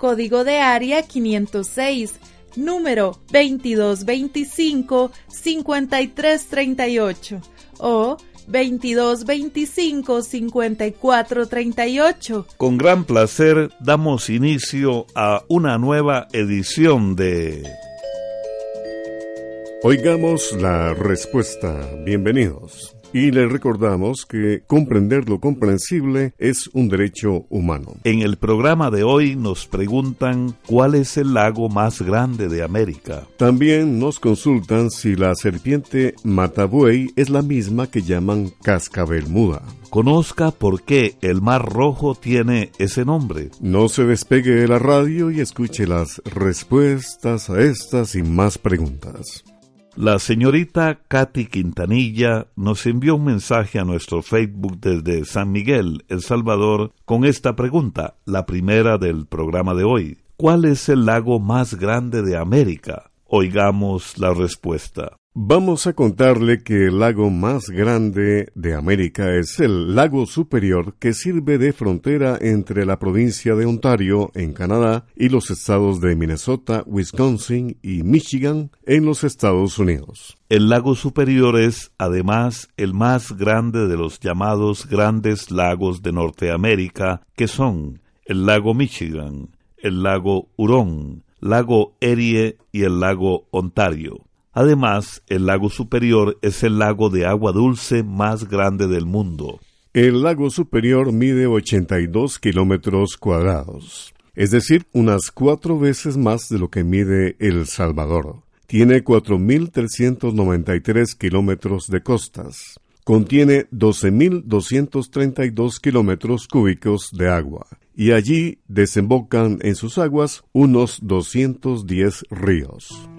código de área 506, número 2225-5338 o 2225-5438. Con gran placer damos inicio a una nueva edición de... Oigamos la respuesta. Bienvenidos. Y les recordamos que comprender lo comprensible es un derecho humano. En el programa de hoy nos preguntan cuál es el lago más grande de América. También nos consultan si la serpiente matabuey es la misma que llaman cascabel muda. Conozca por qué el Mar Rojo tiene ese nombre. No se despegue de la radio y escuche las respuestas a estas y más preguntas. La señorita Katy Quintanilla nos envió un mensaje a nuestro Facebook desde San Miguel, El Salvador, con esta pregunta, la primera del programa de hoy. ¿Cuál es el lago más grande de América? Oigamos la respuesta. Vamos a contarle que el lago más grande de América es el lago superior que sirve de frontera entre la provincia de Ontario, en Canadá, y los estados de Minnesota, Wisconsin y Michigan, en los Estados Unidos. El lago superior es, además, el más grande de los llamados grandes lagos de Norteamérica, que son el lago Michigan, el lago Hurón, lago Erie y el lago Ontario. Además, el lago superior es el lago de agua dulce más grande del mundo. El lago superior mide 82 kilómetros cuadrados, es decir, unas cuatro veces más de lo que mide El Salvador. Tiene 4.393 kilómetros de costas. Contiene 12.232 kilómetros cúbicos de agua y allí desembocan en sus aguas unos 210 ríos.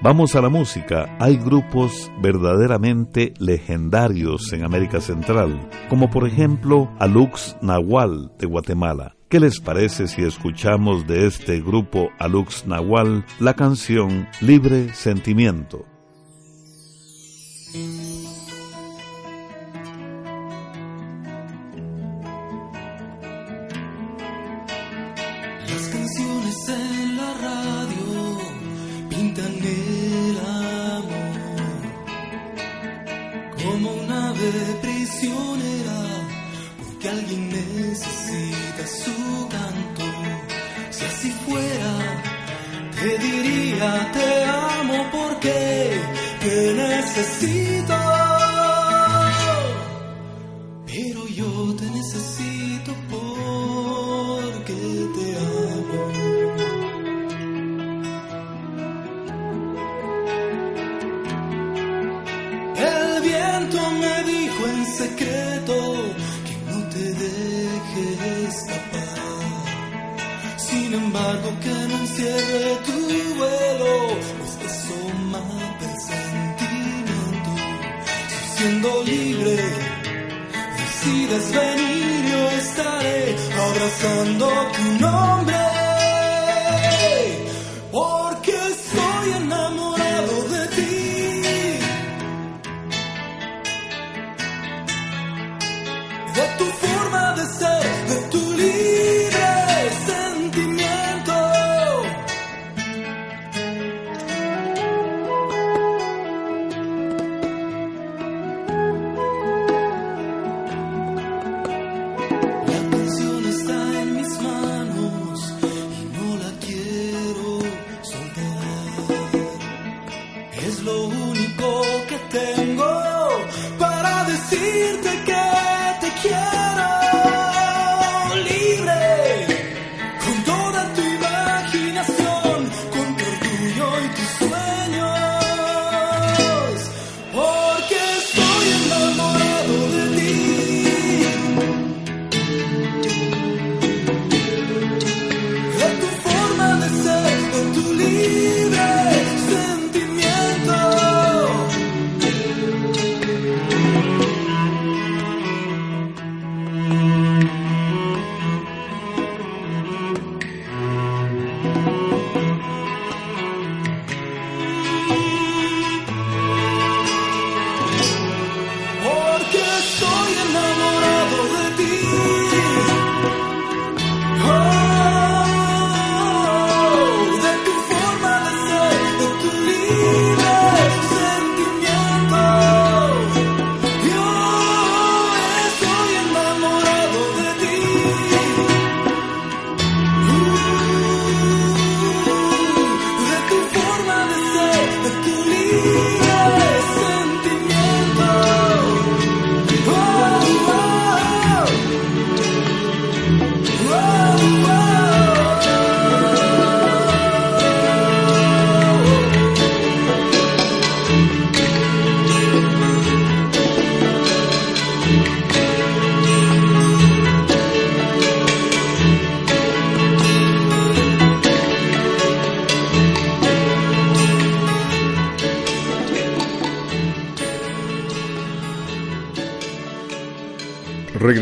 Vamos a la música. Hay grupos verdaderamente legendarios en América Central, como por ejemplo Alux Nahual de Guatemala. ¿Qué les parece si escuchamos de este grupo Alux Nahual la canción Libre Sentimiento? Prisionera porque alguien necesita su canto. Si así fuera, te diría te amo porque te necesito. Pero yo te necesito que no encierre tu vuelo, pues eso mata el sentimiento. Si siendo libre, decides venir, yo estaré abrazando tu nombre. Porque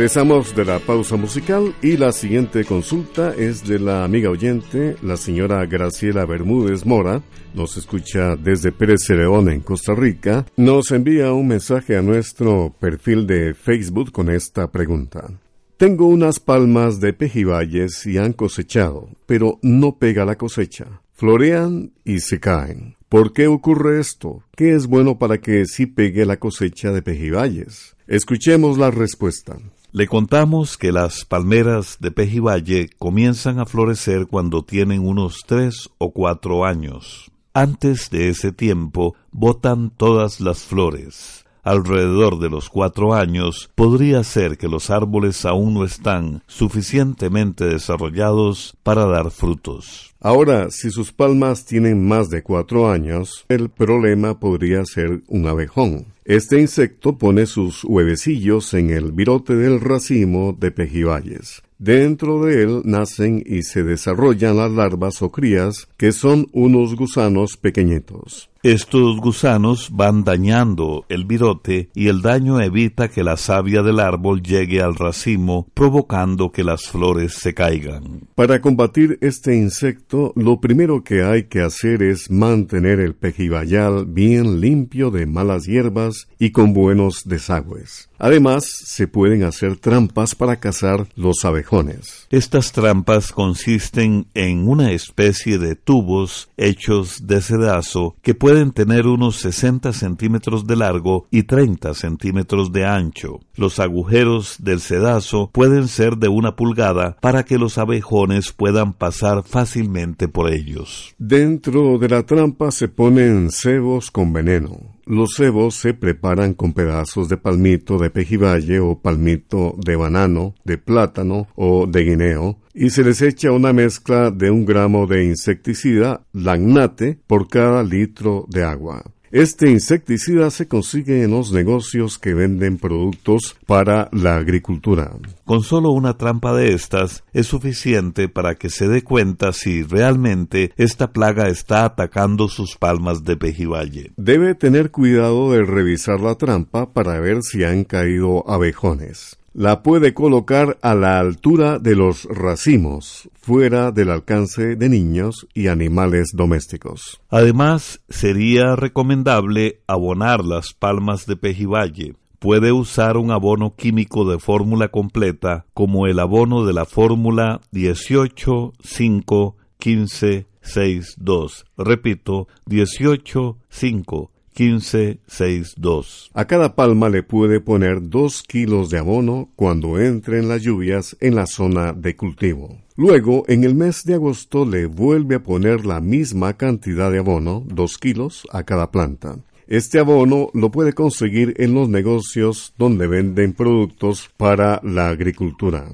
Regresamos de la pausa musical y la siguiente consulta es de la amiga oyente, la señora Graciela Bermúdez Mora, nos escucha desde Pérez Cereón en Costa Rica, nos envía un mensaje a nuestro perfil de Facebook con esta pregunta. Tengo unas palmas de pejibayes y han cosechado, pero no pega la cosecha. Florean y se caen. ¿Por qué ocurre esto? ¿Qué es bueno para que sí pegue la cosecha de pejibayes? Escuchemos la respuesta. Le contamos que las palmeras de Pejivalle comienzan a florecer cuando tienen unos tres o cuatro años. Antes de ese tiempo botan todas las flores. Alrededor de los cuatro años podría ser que los árboles aún no están suficientemente desarrollados para dar frutos. Ahora, si sus palmas tienen más de cuatro años, el problema podría ser un abejón. Este insecto pone sus huevecillos en el virote del racimo de pejibayes. Dentro de él nacen y se desarrollan las larvas o crías, que son unos gusanos pequeñitos. Estos gusanos van dañando el virote y el daño evita que la savia del árbol llegue al racimo, provocando que las flores se caigan. Para combatir este insecto, lo primero que hay que hacer es mantener el pejibayal bien limpio de malas hierbas y con buenos desagües. Además, se pueden hacer trampas para cazar los abejones. Estas trampas consisten en una especie de tubos hechos de sedazo que pueden tener unos 60 centímetros de largo y 30 centímetros de ancho. Los agujeros del sedazo pueden ser de una pulgada para que los abejones puedan pasar fácilmente por ellos. Dentro de la trampa se ponen cebos con veneno. Los cebos se preparan con pedazos de palmito de pejibaye o palmito de banano, de plátano o de guineo, y se les echa una mezcla de un gramo de insecticida lagnate por cada litro de agua. Este insecticida se consigue en los negocios que venden productos para la agricultura. Con solo una trampa de estas es suficiente para que se dé cuenta si realmente esta plaga está atacando sus palmas de pejibaye. Debe tener cuidado de revisar la trampa para ver si han caído abejones la puede colocar a la altura de los racimos, fuera del alcance de niños y animales domésticos. Además, sería recomendable abonar las palmas de pejibaye. Puede usar un abono químico de fórmula completa como el abono de la fórmula 18 5 15 6 2. Repito, 18 5 1562. A cada palma le puede poner dos kilos de abono cuando entren las lluvias en la zona de cultivo. Luego, en el mes de agosto le vuelve a poner la misma cantidad de abono, dos kilos, a cada planta. Este abono lo puede conseguir en los negocios donde venden productos para la agricultura.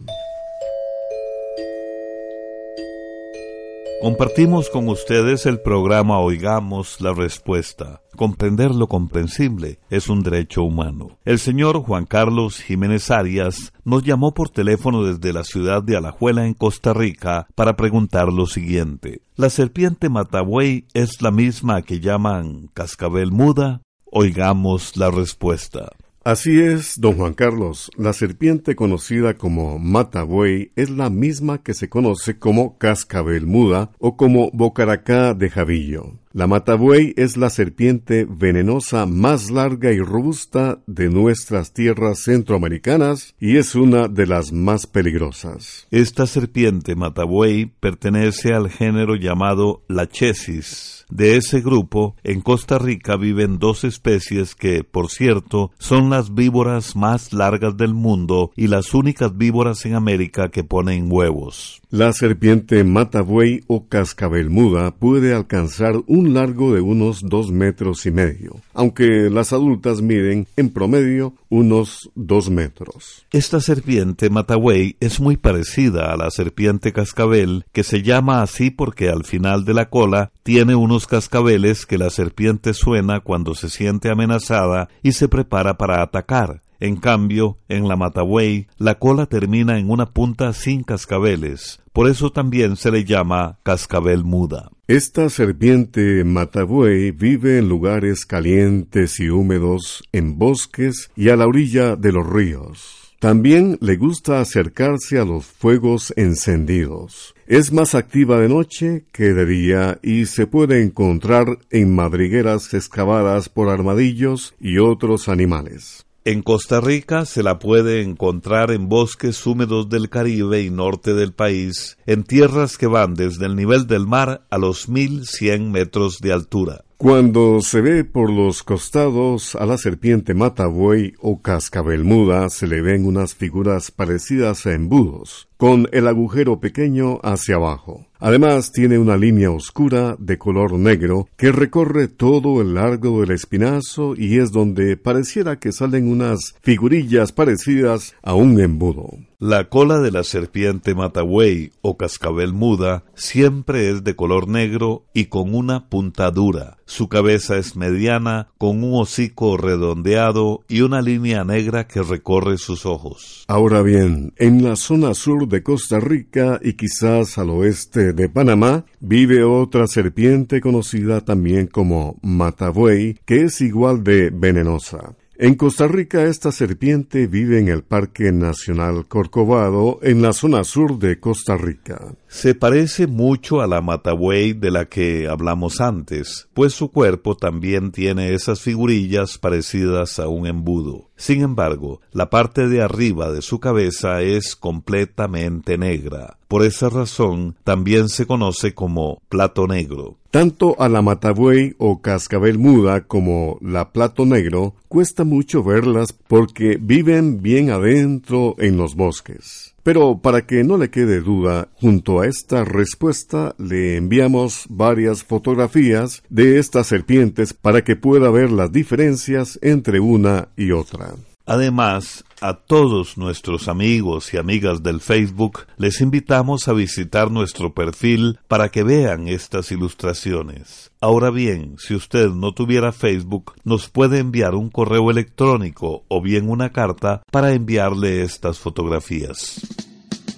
Compartimos con ustedes el programa Oigamos la Respuesta. Comprender lo comprensible es un derecho humano. El señor Juan Carlos Jiménez Arias nos llamó por teléfono desde la ciudad de Alajuela en Costa Rica para preguntar lo siguiente. ¿La serpiente matabuey es la misma que llaman cascabel muda? Oigamos la respuesta. Así es, don Juan Carlos. La serpiente conocida como matabuey es la misma que se conoce como cascabel muda o como bocaracá de jabillo. La matabuey es la serpiente venenosa más larga y robusta de nuestras tierras centroamericanas y es una de las más peligrosas. Esta serpiente matabuey pertenece al género llamado Lachesis. De ese grupo, en Costa Rica viven dos especies que, por cierto, son las víboras más largas del mundo y las únicas víboras en América que ponen huevos. La serpiente matabuey o cascabel muda puede alcanzar un largo de unos dos metros y medio, aunque las adultas miden en promedio unos dos metros. Esta serpiente matabuey es muy parecida a la serpiente cascabel, que se llama así porque al final de la cola tiene unos cascabeles que la serpiente suena cuando se siente amenazada y se prepara para atacar. En cambio, en la matabuey, la cola termina en una punta sin cascabeles. Por eso también se le llama cascabel muda. Esta serpiente matabuey vive en lugares calientes y húmedos, en bosques y a la orilla de los ríos. También le gusta acercarse a los fuegos encendidos. Es más activa de noche que de día y se puede encontrar en madrigueras excavadas por armadillos y otros animales. En Costa Rica se la puede encontrar en bosques húmedos del Caribe y norte del país, en tierras que van desde el nivel del mar a los 1100 metros de altura. Cuando se ve por los costados a la serpiente matabuey o cascabel muda, se le ven unas figuras parecidas a embudos, con el agujero pequeño hacia abajo. Además tiene una línea oscura de color negro que recorre todo el largo del espinazo y es donde pareciera que salen unas figurillas parecidas a un embudo. La cola de la serpiente matabuey o cascabel muda siempre es de color negro y con una puntadura. Su cabeza es mediana, con un hocico redondeado y una línea negra que recorre sus ojos. Ahora bien, en la zona sur de Costa Rica y quizás al oeste de Panamá, vive otra serpiente conocida también como matabuey, que es igual de venenosa. En Costa Rica esta serpiente vive en el Parque Nacional Corcovado, en la zona sur de Costa Rica. Se parece mucho a la matabuey de la que hablamos antes, pues su cuerpo también tiene esas figurillas parecidas a un embudo. Sin embargo, la parte de arriba de su cabeza es completamente negra. Por esa razón, también se conoce como plato negro. Tanto a la matabuey o cascabel muda como la plato negro cuesta mucho verlas porque viven bien adentro en los bosques. Pero para que no le quede duda, junto a esta respuesta le enviamos varias fotografías de estas serpientes para que pueda ver las diferencias entre una y otra. Además, a todos nuestros amigos y amigas del Facebook les invitamos a visitar nuestro perfil para que vean estas ilustraciones. Ahora bien, si usted no tuviera Facebook, nos puede enviar un correo electrónico o bien una carta para enviarle estas fotografías.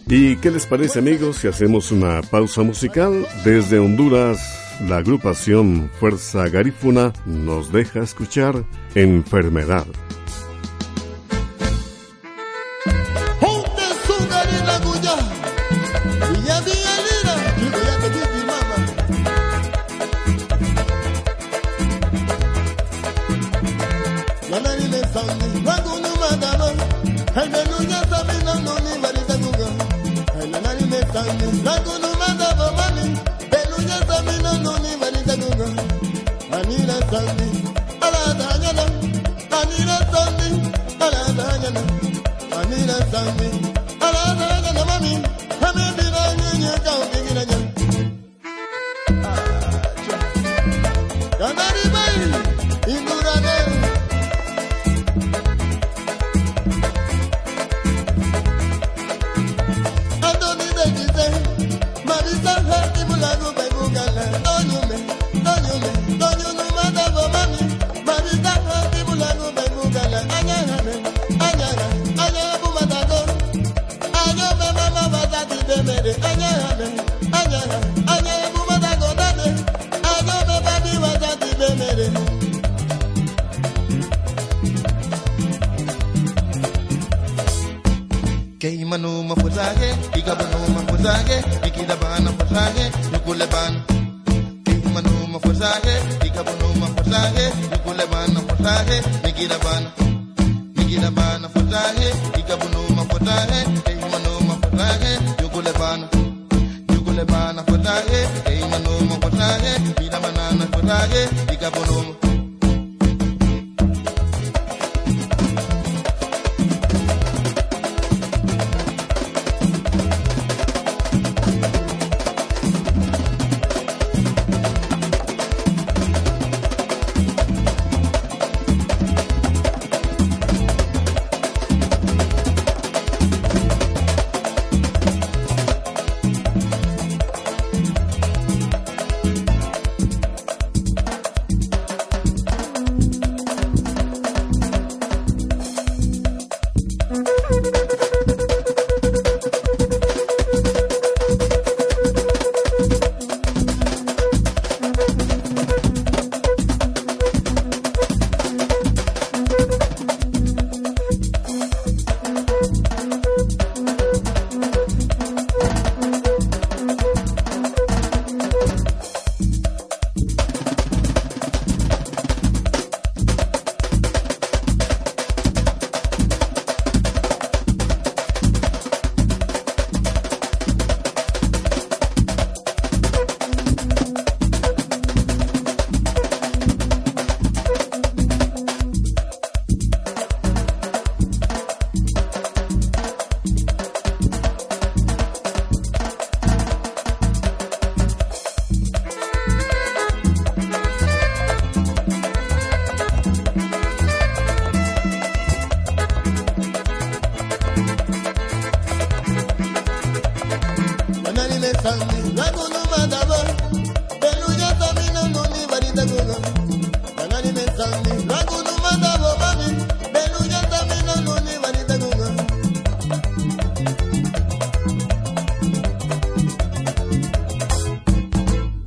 ¿Y qué les parece amigos si hacemos una pausa musical? Desde Honduras, la agrupación Fuerza Garífuna nos deja escuchar Enfermedad. na ge, ikabunum.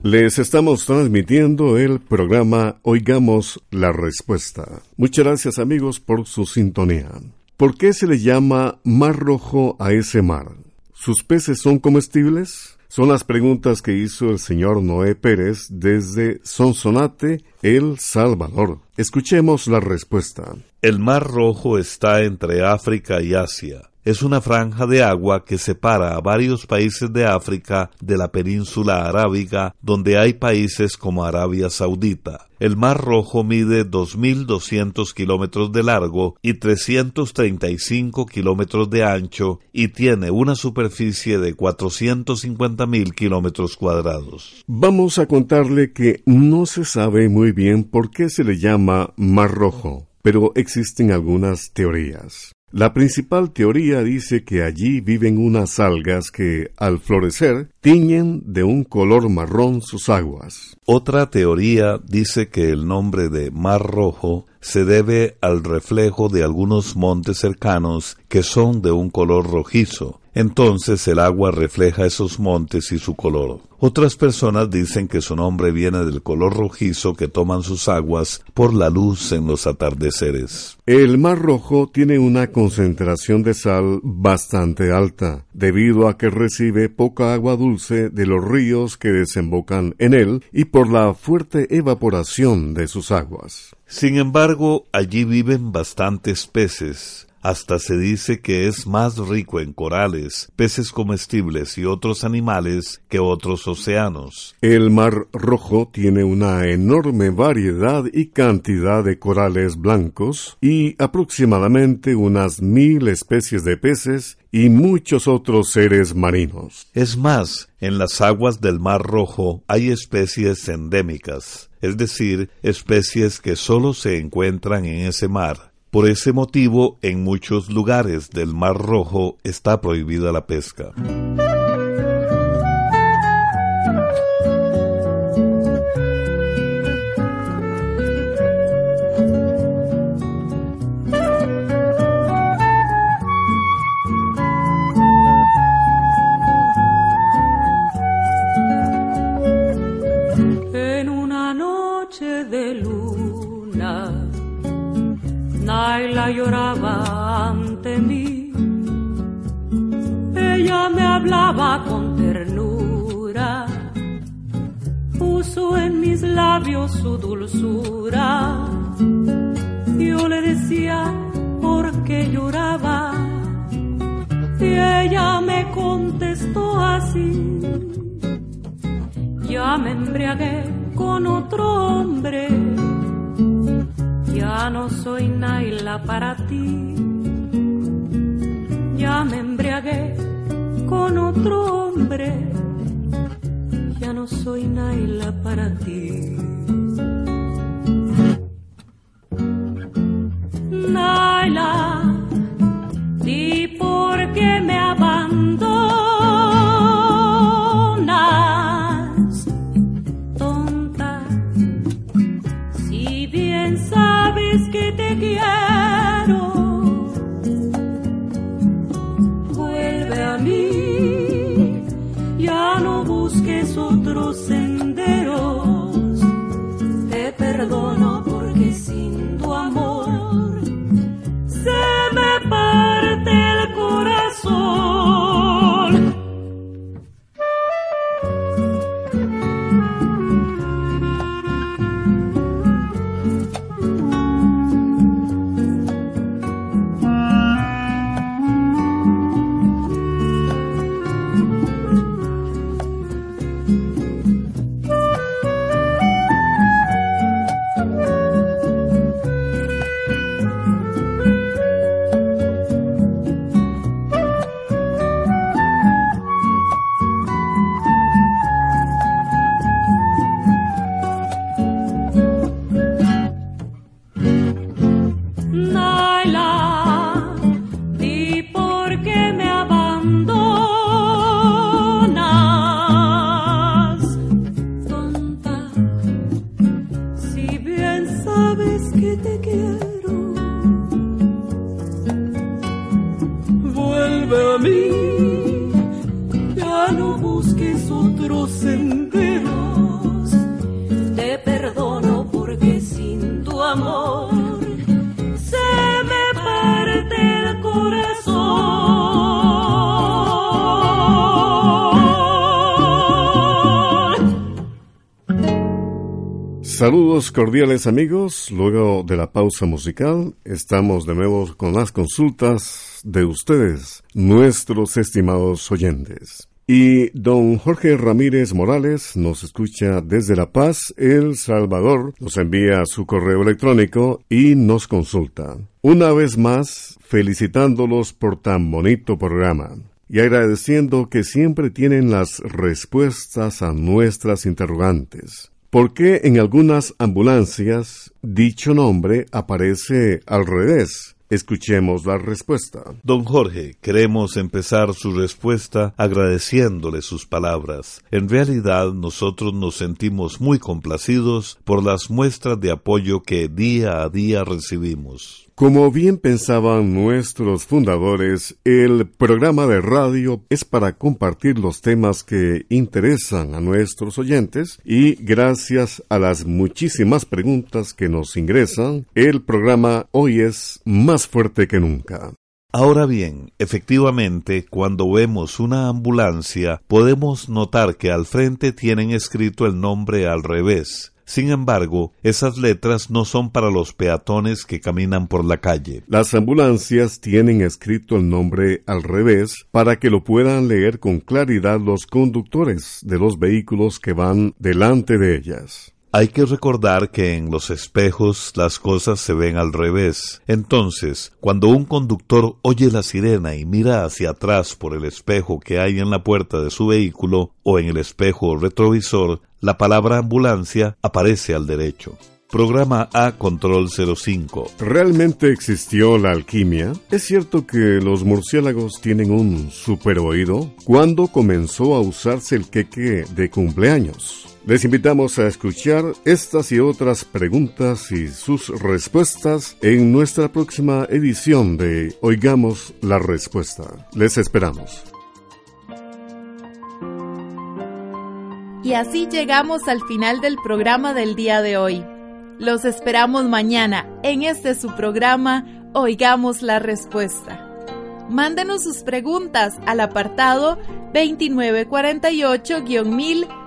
Les estamos transmitiendo el programa Oigamos la Respuesta. Muchas gracias amigos por su sintonía. ¿Por qué se le llama mar rojo a ese mar? ¿Sus peces son comestibles? Son las preguntas que hizo el señor Noé Pérez desde Sonsonate, El Salvador. Escuchemos la respuesta. El Mar Rojo está entre África y Asia es una franja de agua que separa a varios países de África de la península arábiga, donde hay países como Arabia Saudita. El Mar Rojo mide 2.200 kilómetros de largo y 335 kilómetros de ancho y tiene una superficie de 450.000 kilómetros cuadrados. Vamos a contarle que no se sabe muy bien por qué se le llama Mar Rojo pero existen algunas teorías. La principal teoría dice que allí viven unas algas que, al florecer, tiñen de un color marrón sus aguas. Otra teoría dice que el nombre de Mar Rojo se debe al reflejo de algunos montes cercanos que son de un color rojizo, entonces el agua refleja esos montes y su color. Otras personas dicen que su nombre viene del color rojizo que toman sus aguas por la luz en los atardeceres. El Mar Rojo tiene una concentración de sal bastante alta, debido a que recibe poca agua dulce de los ríos que desembocan en él y por la fuerte evaporación de sus aguas. Sin embargo, allí viven bastantes peces, hasta se dice que es más rico en corales, peces comestibles y otros animales que otros océanos. El Mar Rojo tiene una enorme variedad y cantidad de corales blancos y aproximadamente unas mil especies de peces y muchos otros seres marinos. Es más, en las aguas del Mar Rojo hay especies endémicas, es decir, especies que solo se encuentran en ese mar. Por ese motivo, en muchos lugares del Mar Rojo está prohibida la pesca. Lloraba ante mí. Ella me hablaba con ternura, puso en mis labios su dulzura. Yo le decía por qué lloraba y ella me contestó así. Ya me embriagué con otro hombre, ya no soy Naila para ti. Ya me embriagué con otro hombre, ya no soy Naila para ti. Saludos cordiales amigos, luego de la pausa musical estamos de nuevo con las consultas de ustedes, nuestros estimados oyentes. Y don Jorge Ramírez Morales nos escucha desde La Paz, El Salvador, nos envía su correo electrónico y nos consulta. Una vez más, felicitándolos por tan bonito programa y agradeciendo que siempre tienen las respuestas a nuestras interrogantes. ¿Por qué en algunas ambulancias dicho nombre aparece al revés? Escuchemos la respuesta. Don Jorge, queremos empezar su respuesta agradeciéndole sus palabras. En realidad nosotros nos sentimos muy complacidos por las muestras de apoyo que día a día recibimos. Como bien pensaban nuestros fundadores, el programa de radio es para compartir los temas que interesan a nuestros oyentes y gracias a las muchísimas preguntas que nos ingresan, el programa hoy es más fuerte que nunca. Ahora bien, efectivamente, cuando vemos una ambulancia, podemos notar que al frente tienen escrito el nombre al revés. Sin embargo, esas letras no son para los peatones que caminan por la calle. Las ambulancias tienen escrito el nombre al revés para que lo puedan leer con claridad los conductores de los vehículos que van delante de ellas. Hay que recordar que en los espejos las cosas se ven al revés. Entonces, cuando un conductor oye la sirena y mira hacia atrás por el espejo que hay en la puerta de su vehículo o en el espejo retrovisor, la palabra ambulancia aparece al derecho. Programa A Control 05. ¿Realmente existió la alquimia? ¿Es cierto que los murciélagos tienen un super oído? ¿Cuándo comenzó a usarse el queque de cumpleaños? Les invitamos a escuchar estas y otras preguntas y sus respuestas en nuestra próxima edición de Oigamos la Respuesta. Les esperamos. Y así llegamos al final del programa del día de hoy. Los esperamos mañana en este su programa Oigamos la Respuesta. Mándenos sus preguntas al apartado 2948-1000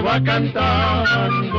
va cantando.